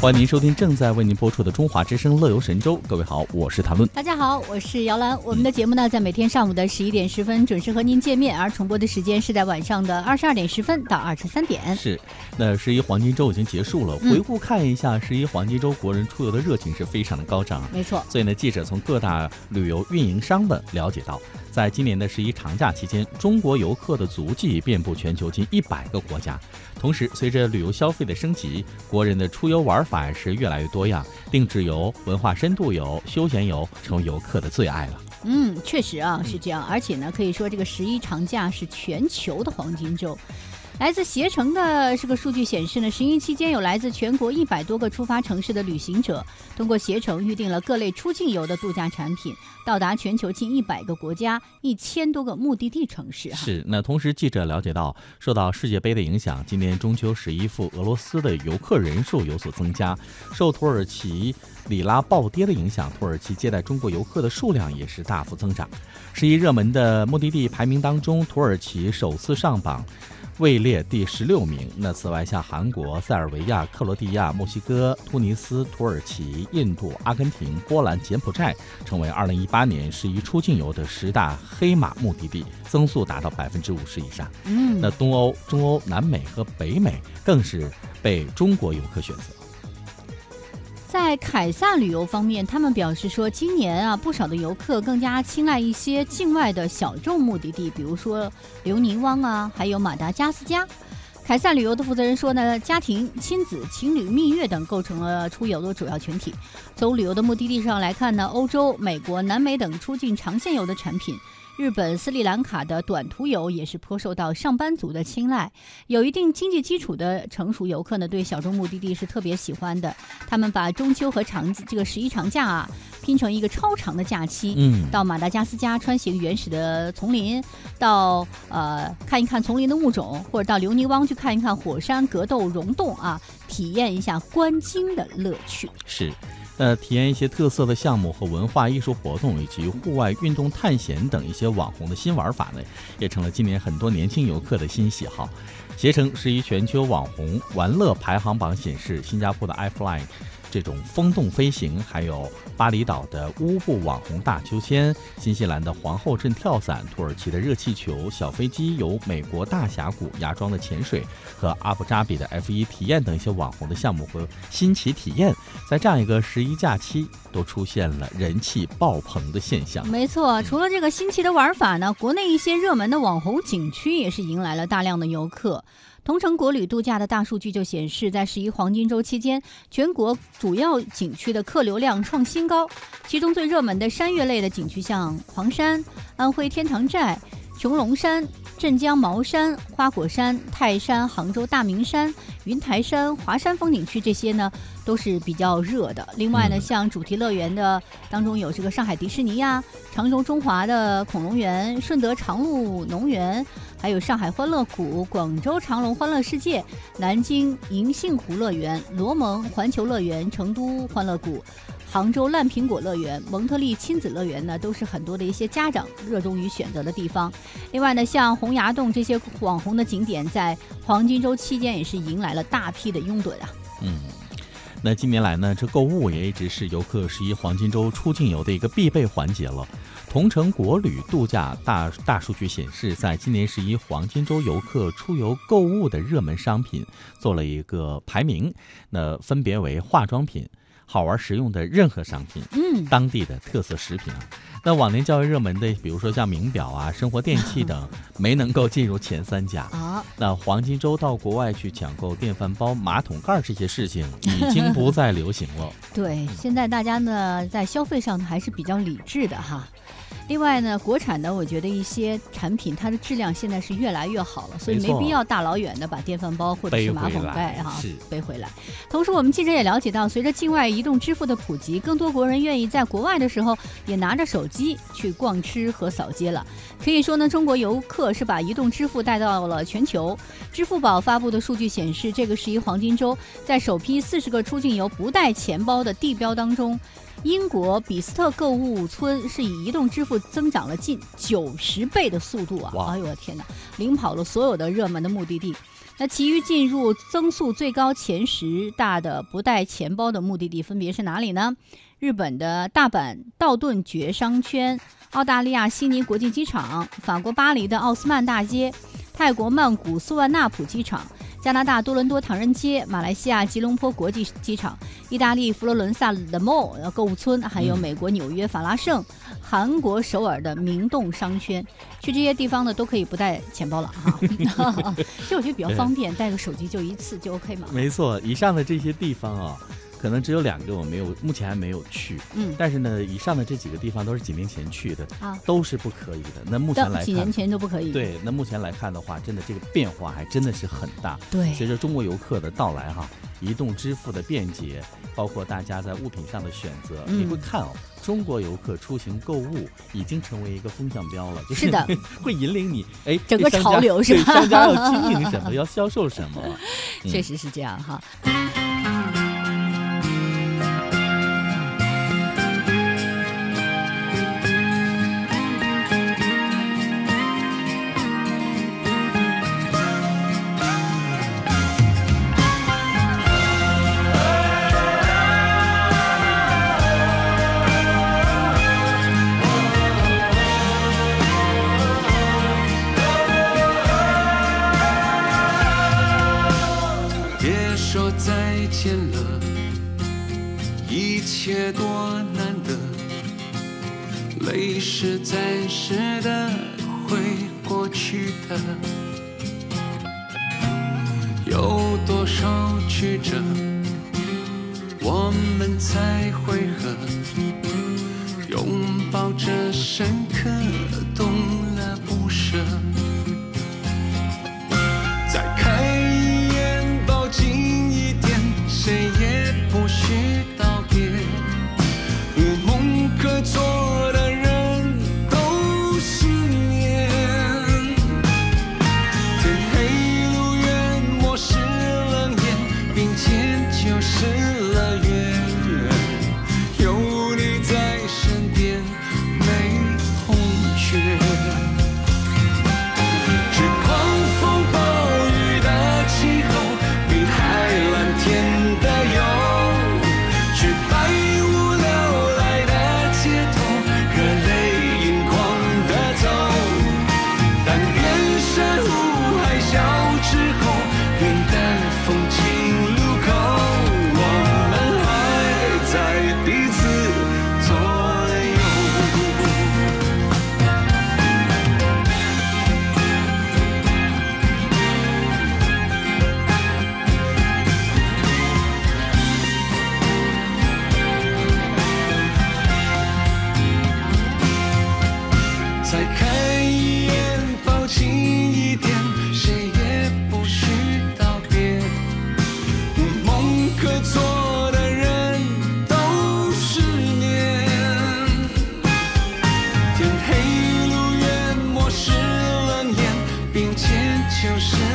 欢迎您收听正在为您播出的《中华之声·乐游神州》。各位好，我是谭论。大家好，我是姚兰。我们的节目呢，在每天上午的十一点十分准时和您见面，而重播的时间是在晚上的二十二点十分到二十三点。是，那十一黄金周已经结束了，回顾看一下，十一黄金周国人出游的热情是非常的高涨。没错。所以呢，记者从各大旅游运营商们了解到，在今年的十一长假期间，中国游客的足迹遍布全球近一百个国家。同时，随着旅游消费的升级，国人的出游玩反而是越来越多样，定制游、文化深度游、休闲游成为游客的最爱了。嗯，确实啊，是这样。而且呢，可以说这个十一长假是全球的黄金周。来自携程的这个数据显示呢，十一期间有来自全国一百多个出发城市的旅行者，通过携程预订了各类出境游的度假产品，到达全球近一百个国家、一千多个目的地城市。是。那同时，记者了解到，受到世界杯的影响，今年中秋十一赴俄罗斯的游客人数有所增加。受土耳其里拉暴跌的影响，土耳其接待中国游客的数量也是大幅增长。十一热门的目的地排名当中，土耳其首次上榜。位列第十六名。那此外，像韩国、塞尔维亚、克罗地亚、墨西哥、突尼斯、土耳其、印度、阿根廷、波兰、柬埔寨，成为二零一八年十一出境游的十大黑马目的地，增速达到百分之五十以上。嗯，那东欧、中欧、南美和北美更是被中国游客选择。在凯撒旅游方面，他们表示说，今年啊，不少的游客更加青睐一些境外的小众目的地，比如说留尼汪啊，还有马达加斯加。凯撒旅游的负责人说呢，家庭、亲子、情侣、蜜月等构成了出游的主要群体。从旅游的目的地上来看呢，欧洲、美国、南美等出境长线游的产品。日本、斯里兰卡的短途游也是颇受到上班族的青睐，有一定经济基础的成熟游客呢，对小众目的地是特别喜欢的。他们把中秋和长这个十一长假啊拼成一个超长的假期，嗯，到马达加斯加穿行原始的丛林，到呃看一看丛林的物种，或者到留尼汪去看一看火山格斗溶洞啊，体验一下观鲸的乐趣。是。呃，体验一些特色的项目和文化艺术活动，以及户外运动探险等一些网红的新玩法呢，也成了今年很多年轻游客的新喜好。携程是一全球网红玩乐排行榜显示，新加坡的 iFly。这种风洞飞行，还有巴厘岛的乌布网红大秋千，新西兰的皇后镇跳伞，土耳其的热气球、小飞机游美国大峡谷、芽庄的潜水和阿布扎比的 F1 体验等一些网红的项目和新奇体验，在这样一个十一假期，都出现了人气爆棚的现象。没错，除了这个新奇的玩法呢，国内一些热门的网红景区也是迎来了大量的游客。同城国旅度假的大数据就显示，在十一黄金周期间，全国主要景区的客流量创新高。其中最热门的山岳类的景区，像黄山、安徽天堂寨、穹窿山、镇江茅山、花果山、泰山、杭州大明山、云台山、华山风景区这些呢，都是比较热的。另外呢，像主题乐园的当中有这个上海迪士尼呀、常州中华的恐龙园、顺德长鹿农园。还有上海欢乐谷、广州长隆欢乐世界、南京银杏湖乐园、罗蒙环球乐园、成都欢乐谷、杭州烂苹果乐园、蒙特利亲子乐园呢，都是很多的一些家长热衷于选择的地方。另外呢，像洪崖洞这些网红的景点，在黄金周期间也是迎来了大批的拥趸啊。嗯。那近年来呢，这购物也一直是游客十一黄金周出境游的一个必备环节了。同城国旅度假大大数据显示，在今年十一黄金周游客出游购物的热门商品做了一个排名，那分别为化妆品。好玩实用的任何商品，嗯，当地的特色食品啊。那往年较为热门的，比如说像名表啊、生活电器等，没能够进入前三甲啊。那黄金周到国外去抢购电饭煲、马桶盖这些事情，已经不再 流行了。对，现在大家呢在消费上呢还是比较理智的哈。另外呢，国产的我觉得一些产品它的质量现在是越来越好了，所以没必要大老远的把电饭煲或者是马桶盖哈背回来。同时，我们记者也了解到，随着境外移动支付的普及，更多国人愿意在国外的时候也拿着手机机去逛吃和扫街了。可以说呢，中国游客是把移动支付带到了全球。支付宝发布的数据显示，这个十一黄金周，在首批四十个出境游不带钱包的地标当中。英国比斯特购物村是以移动支付增长了近九十倍的速度啊！哎呦我天哪，领跑了所有的热门的目的地。那其余进入增速最高前十大的不带钱包的目的地分别是哪里呢？日本的大阪道顿崛商圈、澳大利亚悉尼国际机场、法国巴黎的奥斯曼大街、泰国曼谷素万纳普机场。加拿大多伦多唐人街、马来西亚吉隆坡国际机场、意大利佛罗伦萨 The Mall 购物村，还有美国纽约法拉盛、韩国首尔的明洞商圈，去这些地方呢都可以不带钱包了哈。其实我觉得比较方便，带个手机就一次就 OK 嘛。没错，以上的这些地方啊。可能只有两个我没有，目前还没有去。嗯，但是呢，以上的这几个地方都是几年前去的，啊，都是不可以的。那目前来看，几年前都不可以。对，那目前来看的话，真的这个变化还真的是很大。对，随着中国游客的到来哈，移动支付的便捷，包括大家在物品上的选择，你会看哦，中国游客出行购物已经成为一个风向标了，就是的，会引领你哎，整个潮流是吧？商家要经营什么，要销售什么，确实是这样哈。的，一切多难得。泪是暂时的，会过去的。有多少曲折，我们才会和拥抱着深刻多。就是